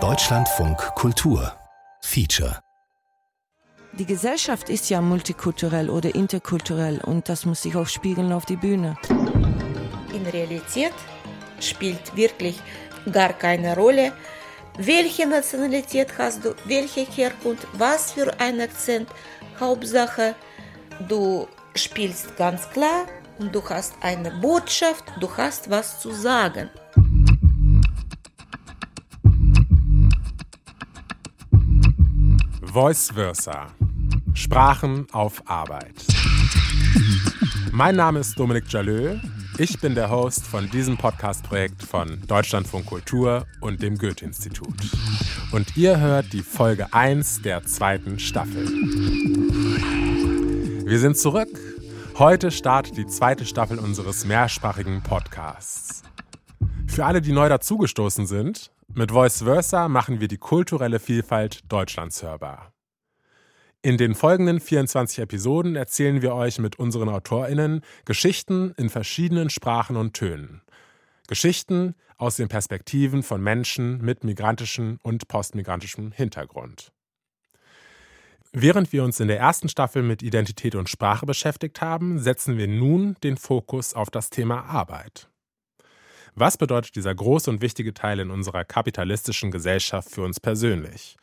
Deutschlandfunk Kultur Feature Die Gesellschaft ist ja multikulturell oder interkulturell und das muss sich auch spiegeln auf die Bühne. In Realität spielt wirklich gar keine Rolle, welche Nationalität hast du, welche Herkunft, was für ein Akzent. Hauptsache, du spielst ganz klar und du hast eine Botschaft, du hast was zu sagen. Voice Versa. Sprachen auf Arbeit. Mein Name ist Dominik Jalö. Ich bin der Host von diesem Podcast-Projekt von Deutschlandfunk Kultur und dem Goethe-Institut. Und ihr hört die Folge 1 der zweiten Staffel. Wir sind zurück. Heute startet die zweite Staffel unseres mehrsprachigen Podcasts. Für alle, die neu dazugestoßen sind, mit Voice Versa machen wir die kulturelle Vielfalt Deutschlands hörbar. In den folgenden 24 Episoden erzählen wir euch mit unseren AutorInnen Geschichten in verschiedenen Sprachen und Tönen. Geschichten aus den Perspektiven von Menschen mit migrantischem und postmigrantischem Hintergrund. Während wir uns in der ersten Staffel mit Identität und Sprache beschäftigt haben, setzen wir nun den Fokus auf das Thema Arbeit. Was bedeutet dieser große und wichtige Teil in unserer kapitalistischen Gesellschaft für uns persönlich?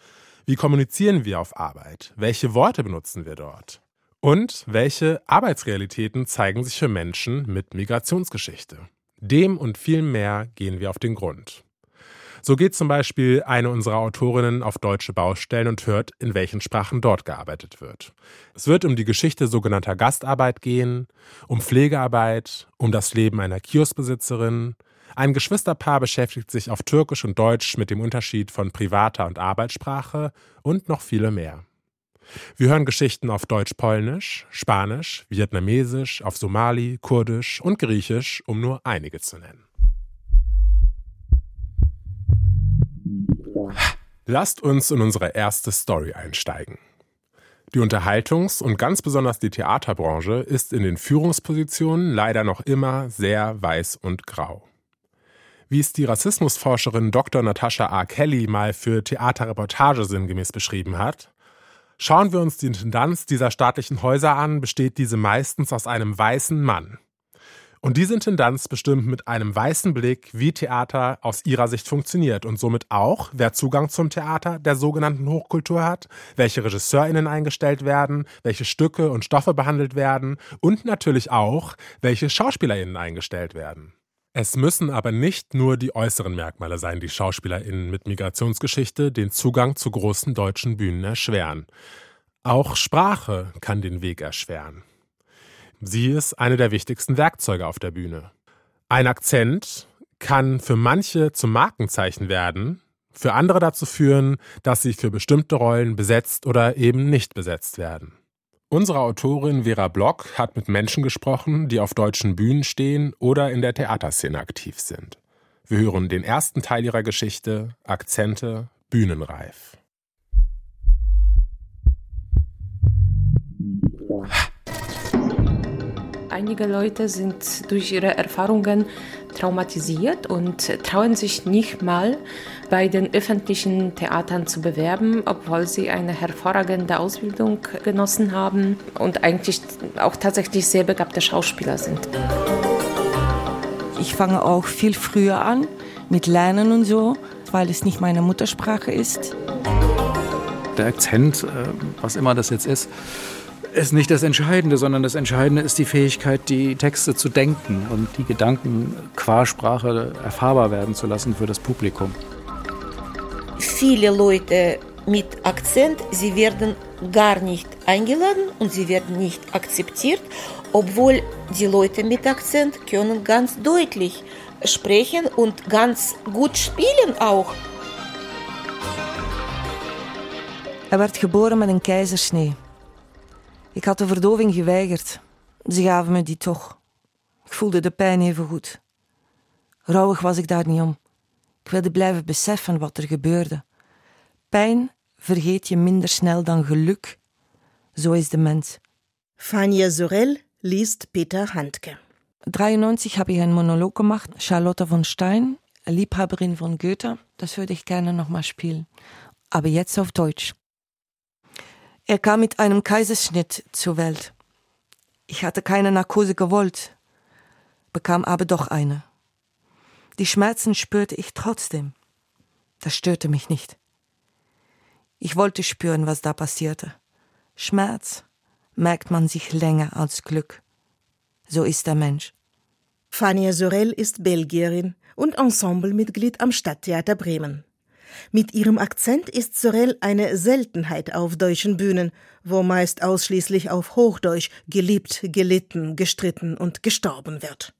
Wie kommunizieren wir auf Arbeit? Welche Worte benutzen wir dort? Und welche Arbeitsrealitäten zeigen sich für Menschen mit Migrationsgeschichte? Dem und viel mehr gehen wir auf den Grund. So geht zum Beispiel eine unserer Autorinnen auf deutsche Baustellen und hört, in welchen Sprachen dort gearbeitet wird. Es wird um die Geschichte sogenannter Gastarbeit gehen, um Pflegearbeit, um das Leben einer Kioskbesitzerin, ein Geschwisterpaar beschäftigt sich auf Türkisch und Deutsch mit dem Unterschied von privater und Arbeitssprache und noch viele mehr. Wir hören Geschichten auf Deutsch-Polnisch, Spanisch, Vietnamesisch, auf Somali, Kurdisch und Griechisch, um nur einige zu nennen. Lasst uns in unsere erste Story einsteigen. Die Unterhaltungs- und ganz besonders die Theaterbranche ist in den Führungspositionen leider noch immer sehr weiß und grau. Wie es die Rassismusforscherin Dr. Natascha A. Kelly mal für Theaterreportage sinngemäß beschrieben hat, schauen wir uns die Intendanz dieser staatlichen Häuser an, besteht diese meistens aus einem weißen Mann. Und diese Intendanz bestimmt mit einem weißen Blick, wie Theater aus ihrer Sicht funktioniert und somit auch, wer Zugang zum Theater der sogenannten Hochkultur hat, welche RegisseurInnen eingestellt werden, welche Stücke und Stoffe behandelt werden und natürlich auch, welche SchauspielerInnen eingestellt werden. Es müssen aber nicht nur die äußeren Merkmale sein, die SchauspielerInnen mit Migrationsgeschichte den Zugang zu großen deutschen Bühnen erschweren. Auch Sprache kann den Weg erschweren. Sie ist eine der wichtigsten Werkzeuge auf der Bühne. Ein Akzent kann für manche zum Markenzeichen werden, für andere dazu führen, dass sie für bestimmte Rollen besetzt oder eben nicht besetzt werden. Unsere Autorin Vera Block hat mit Menschen gesprochen, die auf deutschen Bühnen stehen oder in der Theaterszene aktiv sind. Wir hören den ersten Teil ihrer Geschichte, Akzente, Bühnenreif. Einige Leute sind durch ihre Erfahrungen traumatisiert und trauen sich nicht mal bei den öffentlichen Theatern zu bewerben, obwohl sie eine hervorragende Ausbildung genossen haben und eigentlich auch tatsächlich sehr begabte Schauspieler sind. Ich fange auch viel früher an mit Lernen und so, weil es nicht meine Muttersprache ist. Der Akzent, äh, was immer das jetzt ist, ist nicht das Entscheidende, sondern das Entscheidende ist die Fähigkeit, die Texte zu denken und die Gedanken qua Sprache erfahrbar werden zu lassen für das Publikum. Viele Leute mit Akzent, sie werden gar nicht eingeladen und sie werden nicht akzeptiert, obwohl die Leute mit Akzent können ganz deutlich sprechen und ganz gut spielen auch. Er werd geboren met een keizersnee. Ik had de verdoving geweigerd. Ze gaven me die toch. Ik voelde de pijn even goed. Rouwig was ik daar niet om. Ik wilde blijven beseffen wat er gebeurde. Pijn vergeet je minder snel dan geluk. Zo is de mens. Fania Sorel liest Peter Handke. 93 habe ich einen Monolog gemacht, Charlotte von Stein. Liebhaberin von Goethe. Das würde ich gerne nochmal spielen. Aber jetzt auf Deutsch. Er kam mit einem Kaiserschnitt zur Welt. Ich hatte keine Narkose gewollt, bekam aber doch eine. Die Schmerzen spürte ich trotzdem. Das störte mich nicht. Ich wollte spüren, was da passierte. Schmerz merkt man sich länger als Glück. So ist der Mensch. Fania Sorel ist Belgierin und Ensemblemitglied am Stadttheater Bremen. Mit ihrem Akzent ist Sorel eine Seltenheit auf deutschen Bühnen, wo meist ausschließlich auf Hochdeutsch geliebt, gelitten, gestritten und gestorben wird.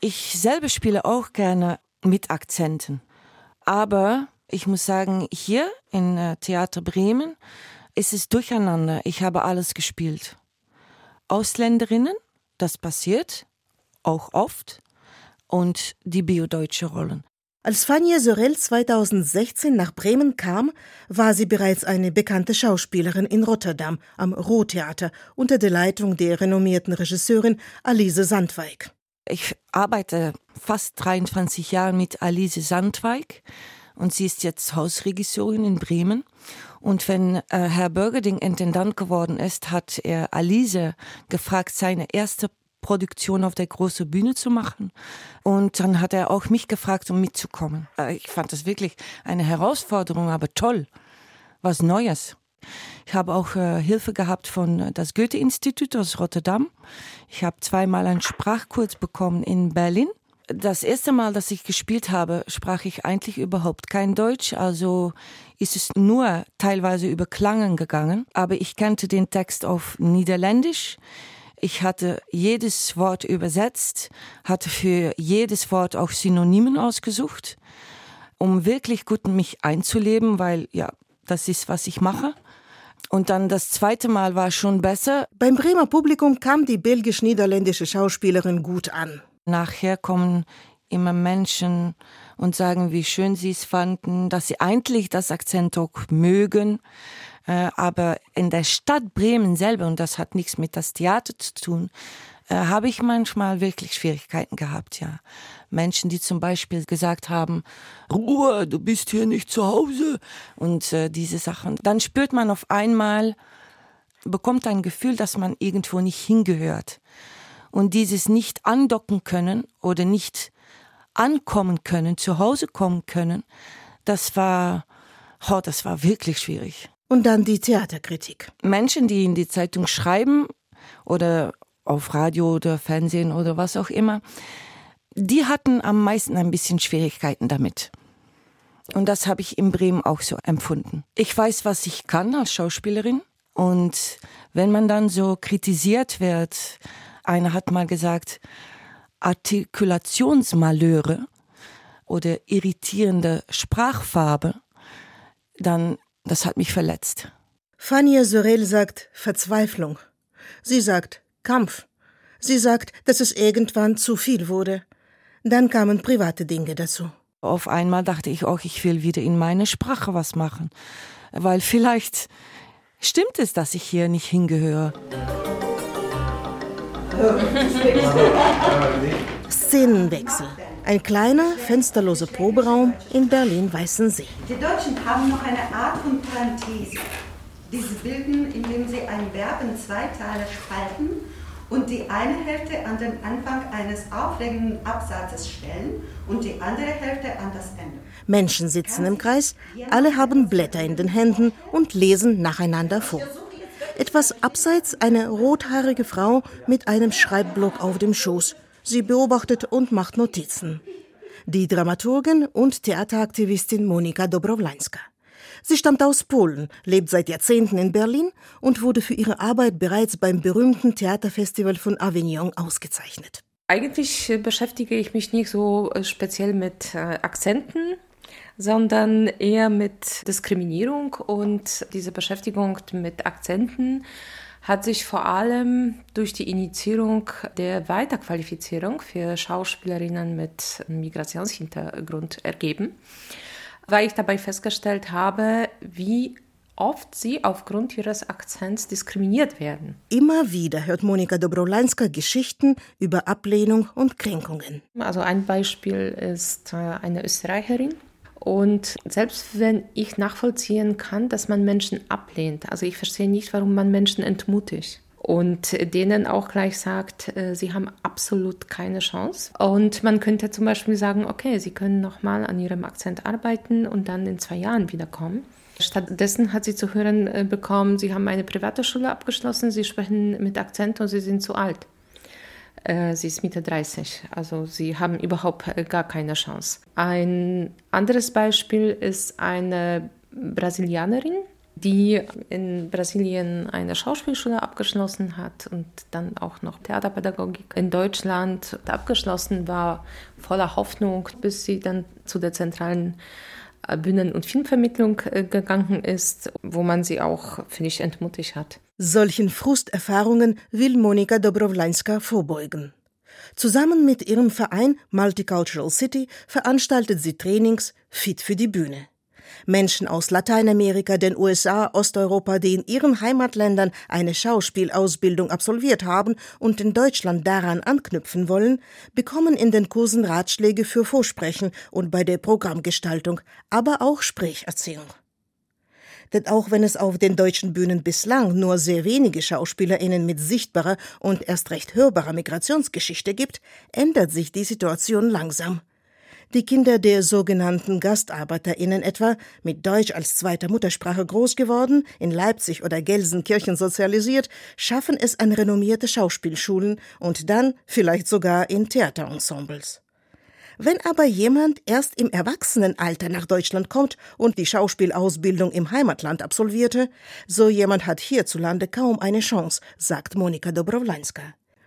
Ich selber spiele auch gerne mit Akzenten. Aber ich muss sagen, hier in äh, Theater Bremen ist es durcheinander. Ich habe alles gespielt. Ausländerinnen, das passiert auch oft, und die biodeutsche Rollen. Als Fania Sorel 2016 nach Bremen kam, war sie bereits eine bekannte Schauspielerin in Rotterdam am Rohtheater unter der Leitung der renommierten Regisseurin Alice Sandweig. Ich arbeite fast 23 Jahre mit Alice Sandweig und sie ist jetzt Hausregisseurin in Bremen. Und wenn äh, Herr Bürgerding Intendant geworden ist, hat er Alice gefragt, seine erste Produktion auf der großen Bühne zu machen. Und dann hat er auch mich gefragt, um mitzukommen. Äh, ich fand das wirklich eine Herausforderung, aber toll. Was Neues. Ich habe auch äh, Hilfe gehabt von äh, das Goethe-Institut aus Rotterdam. Ich habe zweimal einen Sprachkurs bekommen in Berlin das erste Mal, dass ich gespielt habe, sprach ich eigentlich überhaupt kein Deutsch, also ist es nur teilweise über Klangen gegangen, aber ich kannte den Text auf Niederländisch. Ich hatte jedes Wort übersetzt, hatte für jedes Wort auch Synonymen ausgesucht, um wirklich gut mich einzuleben, weil ja, das ist, was ich mache. Und dann das zweite Mal war schon besser. Beim Bremer Publikum kam die belgisch-niederländische Schauspielerin gut an. Nachher kommen immer Menschen und sagen, wie schön sie es fanden, dass sie eigentlich das Akzent auch mögen. Äh, aber in der Stadt Bremen selber, und das hat nichts mit das Theater zu tun, äh, habe ich manchmal wirklich Schwierigkeiten gehabt, ja. Menschen, die zum Beispiel gesagt haben, Ruhe, du bist hier nicht zu Hause und äh, diese Sachen. Dann spürt man auf einmal, bekommt ein Gefühl, dass man irgendwo nicht hingehört. Und dieses nicht andocken können oder nicht ankommen können, zu Hause kommen können, das war, oh, das war wirklich schwierig. Und dann die Theaterkritik. Menschen, die in die Zeitung schreiben oder auf Radio oder Fernsehen oder was auch immer, die hatten am meisten ein bisschen Schwierigkeiten damit. Und das habe ich in Bremen auch so empfunden. Ich weiß, was ich kann als Schauspielerin. Und wenn man dann so kritisiert wird, einer hat mal gesagt, Artikulationsmalheure oder irritierende Sprachfarbe, dann, das hat mich verletzt. Fania Sorel sagt Verzweiflung. Sie sagt Kampf. Sie sagt, dass es irgendwann zu viel wurde. Dann kamen private Dinge dazu. Auf einmal dachte ich auch, ich will wieder in meine Sprache was machen. Weil vielleicht stimmt es, dass ich hier nicht hingehöre. Szenenwechsel. Ein kleiner, fensterloser Proberaum in Berlin-Weißensee. Die Deutschen haben noch eine Art von Parenthese. Diese bilden, indem sie ein Verb in zwei Teile spalten und die eine Hälfte an den Anfang eines aufregenden Absatzes stellen und die andere Hälfte an das Ende. Menschen sitzen im Kreis, alle haben Blätter in den Händen und lesen nacheinander vor. Etwas abseits eine rothaarige Frau mit einem Schreibblock auf dem Schoß. Sie beobachtet und macht Notizen. Die Dramaturgin und Theateraktivistin Monika Dobrowlańska. Sie stammt aus Polen, lebt seit Jahrzehnten in Berlin und wurde für ihre Arbeit bereits beim berühmten Theaterfestival von Avignon ausgezeichnet. Eigentlich beschäftige ich mich nicht so äh, speziell mit äh, Akzenten, sondern eher mit Diskriminierung und diese Beschäftigung mit Akzenten hat sich vor allem durch die Initiierung der Weiterqualifizierung für Schauspielerinnen mit Migrationshintergrund ergeben, weil ich dabei festgestellt habe, wie oft sie aufgrund ihres Akzents diskriminiert werden. Immer wieder hört Monika Dobrolańska Geschichten über Ablehnung und Kränkungen. Also ein Beispiel ist äh, eine Österreicherin. Und selbst wenn ich nachvollziehen kann, dass man Menschen ablehnt, also ich verstehe nicht, warum man Menschen entmutigt und denen auch gleich sagt, äh, sie haben absolut keine Chance. Und man könnte zum Beispiel sagen, okay, sie können nochmal an ihrem Akzent arbeiten und dann in zwei Jahren wiederkommen. Stattdessen hat sie zu hören äh, bekommen, sie haben eine private Schule abgeschlossen, sie sprechen mit Akzent und sie sind zu alt. Äh, sie ist Mitte 30, also sie haben überhaupt gar keine Chance. Ein anderes Beispiel ist eine Brasilianerin, die in Brasilien eine Schauspielschule abgeschlossen hat und dann auch noch Theaterpädagogik in Deutschland abgeschlossen war, voller Hoffnung, bis sie dann zu der zentralen äh, Bühnen- und Filmvermittlung äh, gegangen ist, wo man sie auch, finde ich, entmutigt hat. Solchen Frusterfahrungen will Monika Dobrowlańska vorbeugen. Zusammen mit ihrem Verein Multicultural City veranstaltet sie Trainings Fit für die Bühne. Menschen aus Lateinamerika, den USA, Osteuropa, die in ihren Heimatländern eine Schauspielausbildung absolviert haben und in Deutschland daran anknüpfen wollen, bekommen in den Kursen Ratschläge für Vorsprechen und bei der Programmgestaltung, aber auch Sprecherziehung. Denn auch wenn es auf den deutschen Bühnen bislang nur sehr wenige SchauspielerInnen mit sichtbarer und erst recht hörbarer Migrationsgeschichte gibt, ändert sich die Situation langsam. Die Kinder der sogenannten GastarbeiterInnen etwa, mit Deutsch als zweiter Muttersprache groß geworden, in Leipzig oder Gelsenkirchen sozialisiert, schaffen es an renommierte Schauspielschulen und dann vielleicht sogar in Theaterensembles. Wenn aber jemand erst im Erwachsenenalter nach Deutschland kommt und die Schauspielausbildung im Heimatland absolvierte, so jemand hat hierzulande kaum eine Chance, sagt Monika Dobrowlańska.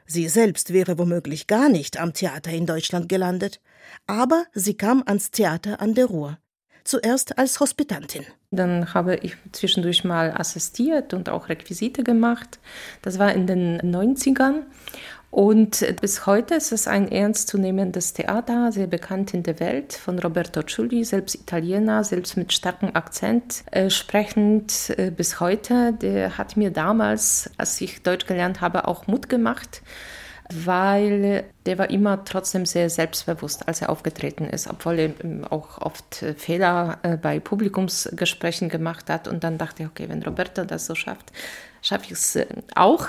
Sie selbst wäre womöglich gar nicht am Theater in Deutschland gelandet aber sie kam ans Theater an der Ruhr. Zuerst als Hospitantin. Dann habe ich zwischendurch mal assistiert und auch Requisite gemacht. Das war in den 90ern. Und bis heute ist es ein ernstzunehmendes Theater, sehr bekannt in der Welt, von Roberto Ciulli, selbst Italiener, selbst mit starkem Akzent äh, sprechend äh, bis heute. Der hat mir damals, als ich Deutsch gelernt habe, auch Mut gemacht weil der war immer trotzdem sehr selbstbewusst, als er aufgetreten ist, obwohl er auch oft Fehler äh, bei Publikumsgesprächen gemacht hat. Und dann dachte ich, okay, wenn Roberto das so schafft, schaffe ich es äh, auch.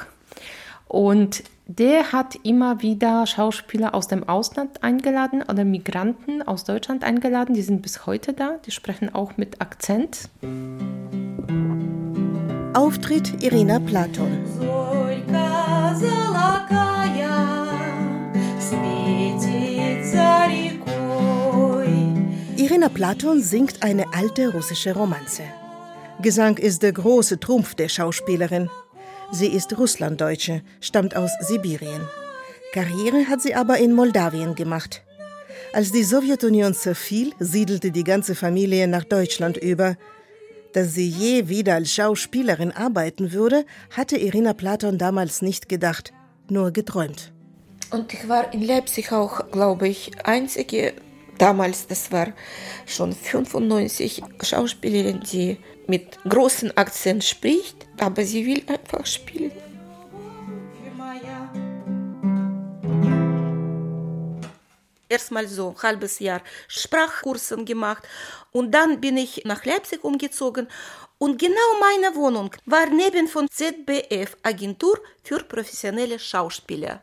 Und der hat immer wieder Schauspieler aus dem Ausland eingeladen oder Migranten aus Deutschland eingeladen. Die sind bis heute da. Die sprechen auch mit Akzent. Auftritt Irina Platon. Irina Platon singt eine alte russische Romanze. Gesang ist der große Trumpf der Schauspielerin. Sie ist Russlanddeutsche, stammt aus Sibirien. Karriere hat sie aber in Moldawien gemacht. Als die Sowjetunion zerfiel, siedelte die ganze Familie nach Deutschland über. Dass sie je wieder als Schauspielerin arbeiten würde, hatte Irina Platon damals nicht gedacht, nur geträumt. Und ich war in Leipzig auch, glaube ich, einzige, damals, das war schon 95, Schauspielerin, die mit großem Akzent spricht, aber sie will einfach spielen. Erstmal so ein halbes Jahr Sprachkursen gemacht und dann bin ich nach Leipzig umgezogen und genau meine Wohnung war neben von ZBF, Agentur für professionelle Schauspieler.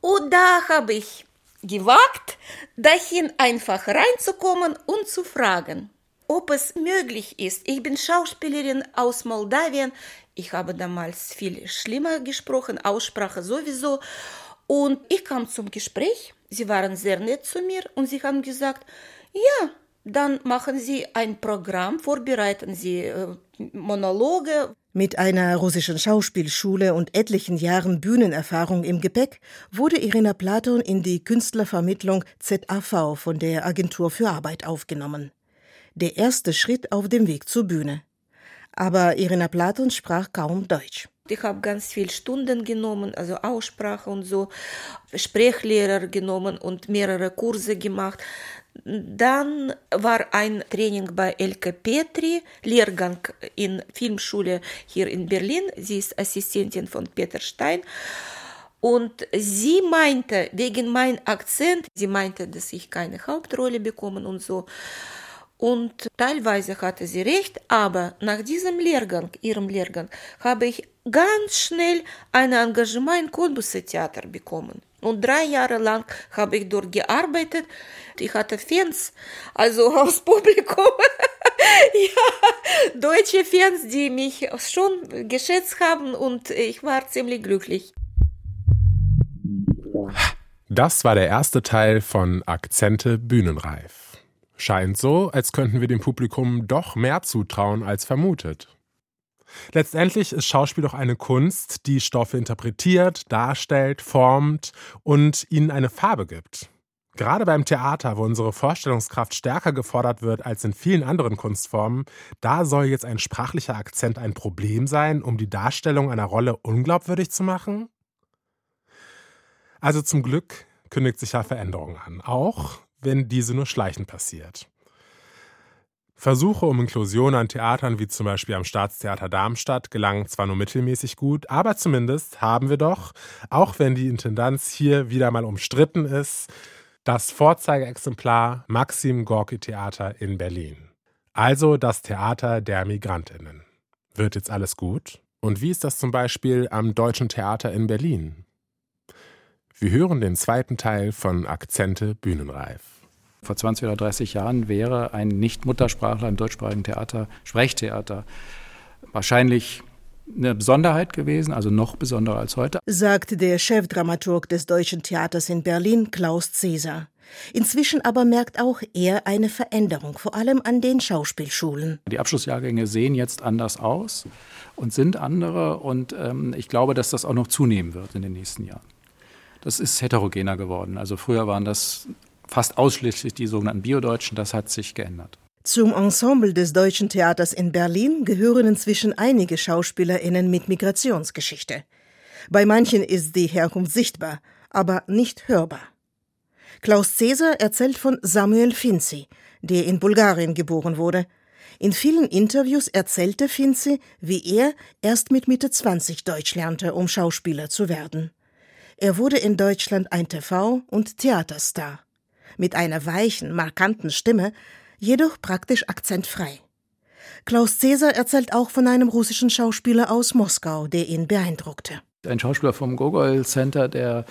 Und da habe ich gewagt, dahin einfach reinzukommen und zu fragen, ob es möglich ist. Ich bin Schauspielerin aus Moldawien. Ich habe damals viel schlimmer gesprochen, Aussprache sowieso. Und ich kam zum Gespräch. Sie waren sehr nett zu mir und sie haben gesagt, ja, dann machen Sie ein Programm, vorbereiten Sie äh, Monologe. Mit einer russischen Schauspielschule und etlichen Jahren Bühnenerfahrung im Gepäck wurde Irina Platon in die Künstlervermittlung ZAV von der Agentur für Arbeit aufgenommen. Der erste Schritt auf dem Weg zur Bühne. Aber Irina Platon sprach kaum Deutsch. Ich habe ganz viele Stunden genommen, also Aussprache und so, Sprechlehrer genommen und mehrere Kurse gemacht. Dann war ein Training bei Elke Petri, Lehrgang in Filmschule hier in Berlin. Sie ist Assistentin von Peter Stein. Und sie meinte, wegen meinem Akzent, sie meinte, dass ich keine Hauptrolle bekomme und so. Und teilweise hatte sie recht, aber nach diesem Lehrgang, ihrem Lehrgang, habe ich ganz schnell ein Engagement im Kolbusse Theater bekommen. Und drei Jahre lang habe ich dort gearbeitet. Ich hatte Fans, also aus Publikum. ja, deutsche Fans, die mich schon geschätzt haben und ich war ziemlich glücklich. Das war der erste Teil von Akzente Bühnenreif. Scheint so, als könnten wir dem Publikum doch mehr zutrauen als vermutet. Letztendlich ist Schauspiel doch eine Kunst, die Stoffe interpretiert, darstellt, formt und ihnen eine Farbe gibt. Gerade beim Theater, wo unsere Vorstellungskraft stärker gefordert wird als in vielen anderen Kunstformen, da soll jetzt ein sprachlicher Akzent ein Problem sein, um die Darstellung einer Rolle unglaubwürdig zu machen? Also zum Glück kündigt sich ja Veränderung an, auch wenn diese nur schleichend passiert. Versuche um Inklusion an Theatern wie zum Beispiel am Staatstheater Darmstadt gelangen zwar nur mittelmäßig gut, aber zumindest haben wir doch, auch wenn die Intendanz hier wieder mal umstritten ist, das Vorzeigeexemplar Maxim Gorki Theater in Berlin. Also das Theater der Migrantinnen. Wird jetzt alles gut? Und wie ist das zum Beispiel am Deutschen Theater in Berlin? Wir hören den zweiten Teil von Akzente Bühnenreif. Vor 20 oder 30 Jahren wäre ein Nicht-Muttersprachler im deutschsprachigen Theater, Sprechtheater, wahrscheinlich eine Besonderheit gewesen, also noch besonderer als heute. Sagt der Chefdramaturg des Deutschen Theaters in Berlin, Klaus Cäsar. Inzwischen aber merkt auch er eine Veränderung, vor allem an den Schauspielschulen. Die Abschlussjahrgänge sehen jetzt anders aus und sind andere und ähm, ich glaube, dass das auch noch zunehmen wird in den nächsten Jahren das ist heterogener geworden. Also früher waren das fast ausschließlich die sogenannten Biodeutschen, das hat sich geändert. Zum Ensemble des Deutschen Theaters in Berlin gehören inzwischen einige SchauspielerInnen mit Migrationsgeschichte. Bei manchen ist die Herkunft sichtbar, aber nicht hörbar. Klaus Cäsar erzählt von Samuel Finzi, der in Bulgarien geboren wurde. In vielen Interviews erzählte Finzi, wie er erst mit Mitte 20 Deutsch lernte, um Schauspieler zu werden. Er wurde in Deutschland ein TV- und Theaterstar. Mit einer weichen, markanten Stimme, jedoch praktisch akzentfrei. Klaus Cäsar erzählt auch von einem russischen Schauspieler aus Moskau, der ihn beeindruckte. Ein Schauspieler vom Gogol Center, der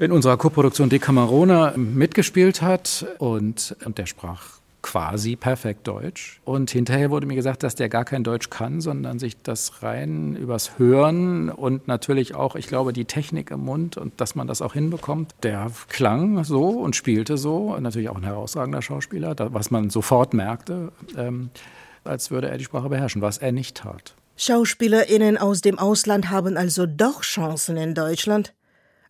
in unserer Koproduktion Decamerona mitgespielt hat und, und der sprach quasi perfekt Deutsch. Und hinterher wurde mir gesagt, dass der gar kein Deutsch kann, sondern sich das rein übers Hören und natürlich auch, ich glaube, die Technik im Mund und dass man das auch hinbekommt. Der klang so und spielte so, natürlich auch ein herausragender Schauspieler, was man sofort merkte, ähm, als würde er die Sprache beherrschen, was er nicht tat. SchauspielerInnen aus dem Ausland haben also doch Chancen in Deutschland.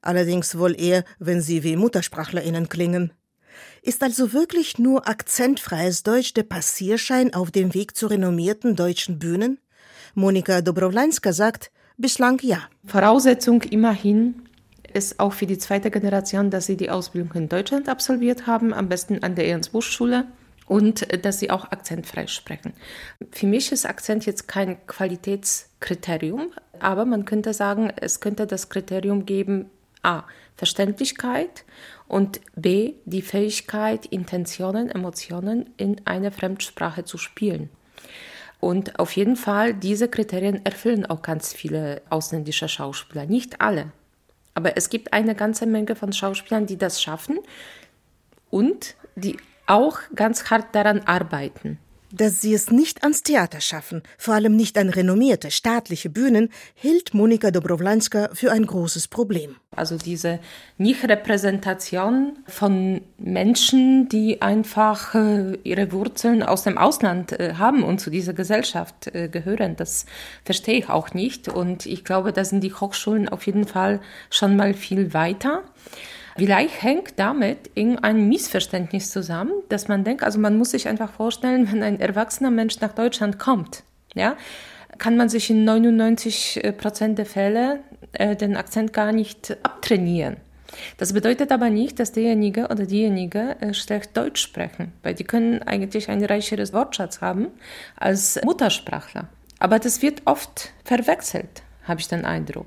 Allerdings wohl eher, wenn sie wie MuttersprachlerInnen klingen. Ist also wirklich nur akzentfreies Deutsch der Passierschein auf dem Weg zu renommierten deutschen Bühnen? Monika Dobrowlanska sagt, bislang ja. Voraussetzung immerhin ist auch für die zweite Generation, dass sie die Ausbildung in Deutschland absolviert haben, am besten an der Ernst-Busch-Schule und dass sie auch akzentfrei sprechen. Für mich ist Akzent jetzt kein Qualitätskriterium, aber man könnte sagen, es könnte das Kriterium geben, a. Verständlichkeit und b. die Fähigkeit, Intentionen, Emotionen in einer Fremdsprache zu spielen. Und auf jeden Fall, diese Kriterien erfüllen auch ganz viele ausländische Schauspieler. Nicht alle. Aber es gibt eine ganze Menge von Schauspielern, die das schaffen und die auch ganz hart daran arbeiten. Dass sie es nicht ans Theater schaffen, vor allem nicht an renommierte staatliche Bühnen, hielt Monika Dobrowlanska für ein großes Problem. Also diese Nicht-Repräsentation von Menschen, die einfach äh, ihre Wurzeln aus dem Ausland äh, haben und zu dieser Gesellschaft äh, gehören, das verstehe ich auch nicht. Und ich glaube, da sind die Hochschulen auf jeden Fall schon mal viel weiter. Vielleicht hängt damit irgendein Missverständnis zusammen, dass man denkt, also man muss sich einfach vorstellen, wenn ein erwachsener Mensch nach Deutschland kommt, ja, kann man sich in 99 Prozent der Fälle äh, den Akzent gar nicht abtrainieren. Das bedeutet aber nicht, dass derjenige oder diejenige äh, schlecht Deutsch sprechen, weil die können eigentlich ein reicheres Wortschatz haben als Muttersprachler. Aber das wird oft verwechselt, habe ich den Eindruck.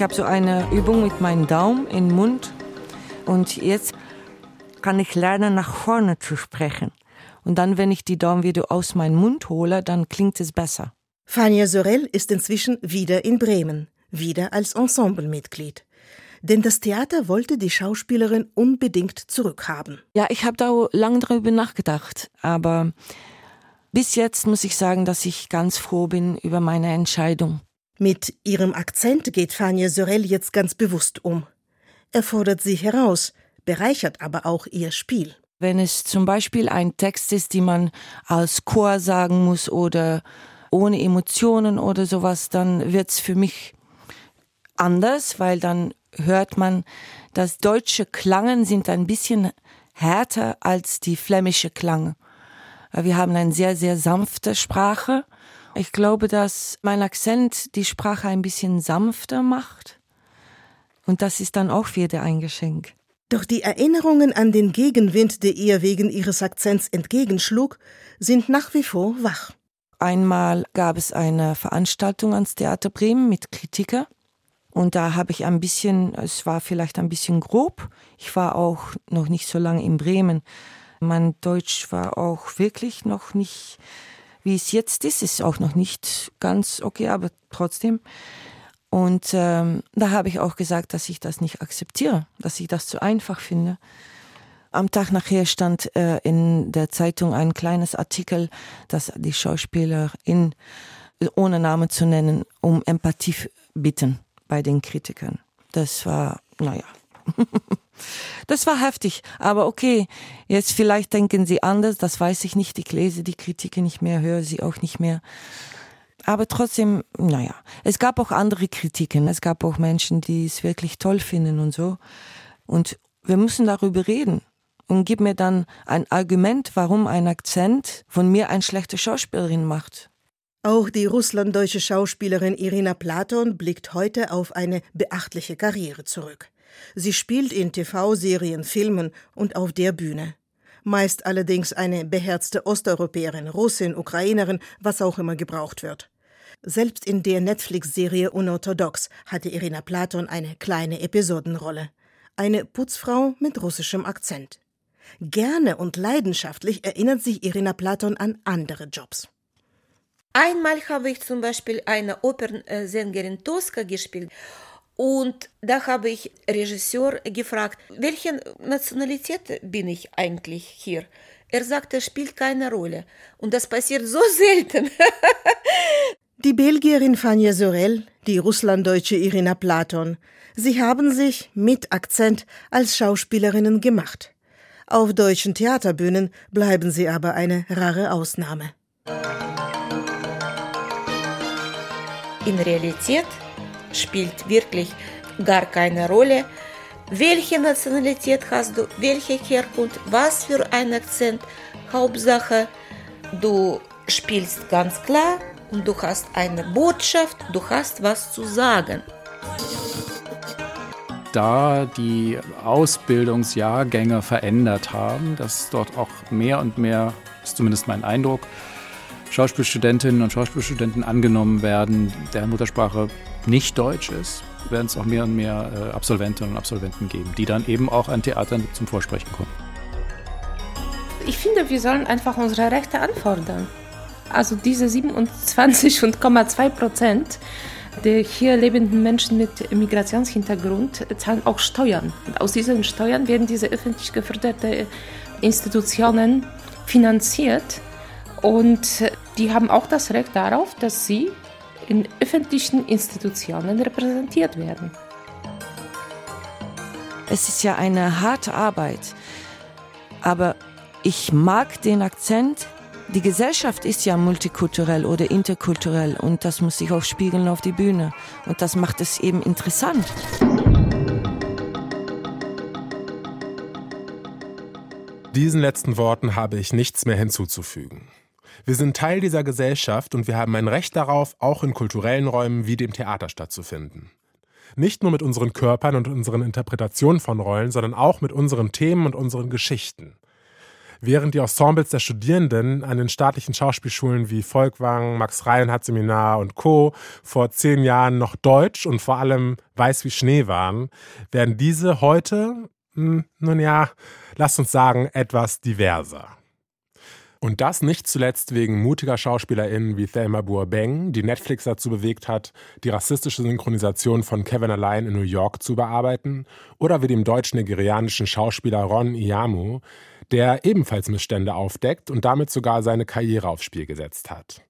Ich habe so eine Übung mit meinem Daumen im Mund und jetzt kann ich lernen, nach vorne zu sprechen. Und dann, wenn ich die Daumen wieder aus meinem Mund hole, dann klingt es besser. Fania Sorel ist inzwischen wieder in Bremen, wieder als Ensemblemitglied. Denn das Theater wollte die Schauspielerin unbedingt zurückhaben. Ja, ich habe da lange darüber nachgedacht, aber bis jetzt muss ich sagen, dass ich ganz froh bin über meine Entscheidung. Mit ihrem Akzent geht Fania Sorel jetzt ganz bewusst um. Er fordert sie heraus, bereichert aber auch ihr Spiel. Wenn es zum Beispiel ein Text ist, die man als Chor sagen muss oder ohne Emotionen oder sowas, dann wird's für mich anders, weil dann hört man, dass deutsche Klangen sind ein bisschen härter als die flämische Klang. Wir haben eine sehr, sehr sanfte Sprache. Ich glaube, dass mein Akzent die Sprache ein bisschen sanfter macht. Und das ist dann auch wieder ein Geschenk. Doch die Erinnerungen an den Gegenwind, der ihr wegen ihres Akzents entgegenschlug, sind nach wie vor wach. Einmal gab es eine Veranstaltung ans Theater Bremen mit Kritiker. Und da habe ich ein bisschen, es war vielleicht ein bisschen grob. Ich war auch noch nicht so lange in Bremen. Mein Deutsch war auch wirklich noch nicht, wie es jetzt ist, ist auch noch nicht ganz okay, aber trotzdem. Und ähm, da habe ich auch gesagt, dass ich das nicht akzeptiere, dass ich das zu einfach finde. Am Tag nachher stand äh, in der Zeitung ein kleines Artikel, dass die Schauspielerin, ohne Namen zu nennen, um Empathie bitten bei den Kritikern. Das war, naja. das war heftig, aber okay, jetzt vielleicht denken sie anders, das weiß ich nicht. Ich lese die Kritiken nicht mehr, höre sie auch nicht mehr. Aber trotzdem, naja, es gab auch andere Kritiken. Es gab auch Menschen, die es wirklich toll finden und so. Und wir müssen darüber reden und gib mir dann ein Argument, warum ein Akzent von mir eine schlechte Schauspielerin macht. Auch die russlanddeutsche Schauspielerin Irina Platon blickt heute auf eine beachtliche Karriere zurück. Sie spielt in TV-Serien, Filmen und auf der Bühne. Meist allerdings eine beherzte Osteuropäerin, Russin, Ukrainerin, was auch immer gebraucht wird. Selbst in der Netflix-Serie Unorthodox hatte Irina Platon eine kleine Episodenrolle. Eine Putzfrau mit russischem Akzent. Gerne und leidenschaftlich erinnert sich Irina Platon an andere Jobs. Einmal habe ich zum Beispiel eine Opernsängerin Tosca gespielt und da habe ich Regisseur gefragt, welche Nationalität bin ich eigentlich hier? Er sagte, spielt keine Rolle. Und das passiert so selten. die Belgierin Fania Sorel, die Russlanddeutsche Irina Platon, sie haben sich mit Akzent als Schauspielerinnen gemacht. Auf deutschen Theaterbühnen bleiben sie aber eine rare Ausnahme. In Realität spielt wirklich gar keine Rolle, welche Nationalität hast du, welche Herkunft, was für ein Akzent. Hauptsache, du spielst ganz klar und du hast eine Botschaft, du hast was zu sagen. Da die Ausbildungsjahrgänge verändert haben, dass dort auch mehr und mehr, ist zumindest mein Eindruck, Schauspielstudentinnen und Schauspielstudenten angenommen werden, deren Muttersprache nicht Deutsch ist, werden es auch mehr und mehr äh, Absolventinnen und Absolventen geben, die dann eben auch an Theatern zum Vorsprechen kommen. Ich finde, wir sollen einfach unsere Rechte anfordern. Also diese 27,2 Prozent der hier lebenden Menschen mit Migrationshintergrund zahlen auch Steuern. Und aus diesen Steuern werden diese öffentlich geförderten Institutionen finanziert. Und die haben auch das Recht darauf, dass sie in öffentlichen Institutionen repräsentiert werden. Es ist ja eine harte Arbeit, aber ich mag den Akzent, die Gesellschaft ist ja multikulturell oder interkulturell und das muss sich auch spiegeln auf die Bühne. Und das macht es eben interessant. Diesen letzten Worten habe ich nichts mehr hinzuzufügen. Wir sind Teil dieser Gesellschaft und wir haben ein Recht darauf, auch in kulturellen Räumen wie dem Theater stattzufinden. Nicht nur mit unseren Körpern und unseren Interpretationen von Rollen, sondern auch mit unseren Themen und unseren Geschichten. Während die Ensembles der Studierenden an den staatlichen Schauspielschulen wie Volkwang, Max Reinhardt Seminar und Co. vor zehn Jahren noch Deutsch und vor allem weiß wie Schnee waren, werden diese heute, hm, nun ja, lasst uns sagen, etwas diverser. Und das nicht zuletzt wegen mutiger SchauspielerInnen wie Thelma Bourbain, die Netflix dazu bewegt hat, die rassistische Synchronisation von Kevin Allein in New York zu bearbeiten, oder wie dem deutsch-nigerianischen Schauspieler Ron Iyamu, der ebenfalls Missstände aufdeckt und damit sogar seine Karriere aufs Spiel gesetzt hat.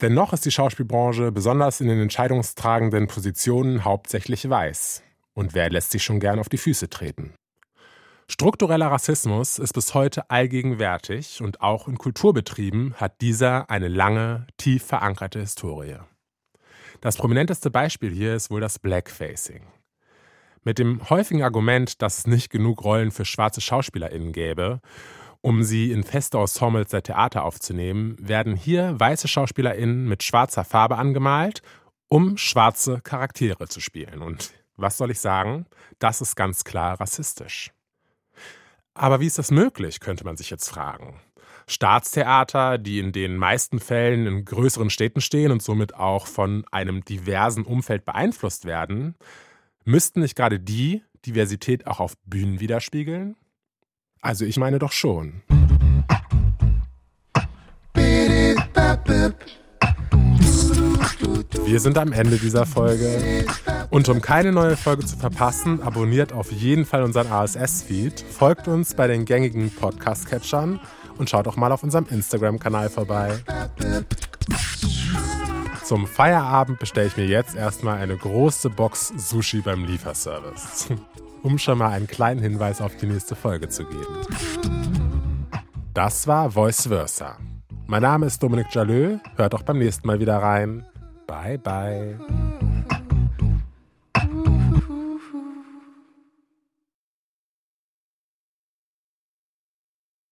Dennoch ist die Schauspielbranche besonders in den entscheidungstragenden Positionen hauptsächlich weiß. Und wer lässt sich schon gern auf die Füße treten? Struktureller Rassismus ist bis heute allgegenwärtig und auch in Kulturbetrieben hat dieser eine lange, tief verankerte Historie. Das prominenteste Beispiel hier ist wohl das Blackfacing. Mit dem häufigen Argument, dass es nicht genug Rollen für schwarze SchauspielerInnen gäbe, um sie in feste Ensembles der Theater aufzunehmen, werden hier weiße SchauspielerInnen mit schwarzer Farbe angemalt, um schwarze Charaktere zu spielen. Und was soll ich sagen? Das ist ganz klar rassistisch. Aber wie ist das möglich, könnte man sich jetzt fragen. Staatstheater, die in den meisten Fällen in größeren Städten stehen und somit auch von einem diversen Umfeld beeinflusst werden, müssten nicht gerade die Diversität auch auf Bühnen widerspiegeln? Also ich meine doch schon. Wir sind am Ende dieser Folge. Und um keine neue Folge zu verpassen, abonniert auf jeden Fall unseren ASS-Feed, folgt uns bei den gängigen Podcast-Catchern und schaut auch mal auf unserem Instagram-Kanal vorbei. Zum Feierabend bestelle ich mir jetzt erstmal eine große Box Sushi beim Lieferservice, um schon mal einen kleinen Hinweis auf die nächste Folge zu geben. Das war Voice Versa. Mein Name ist Dominik Jalö, hört auch beim nächsten Mal wieder rein. Bye, bye.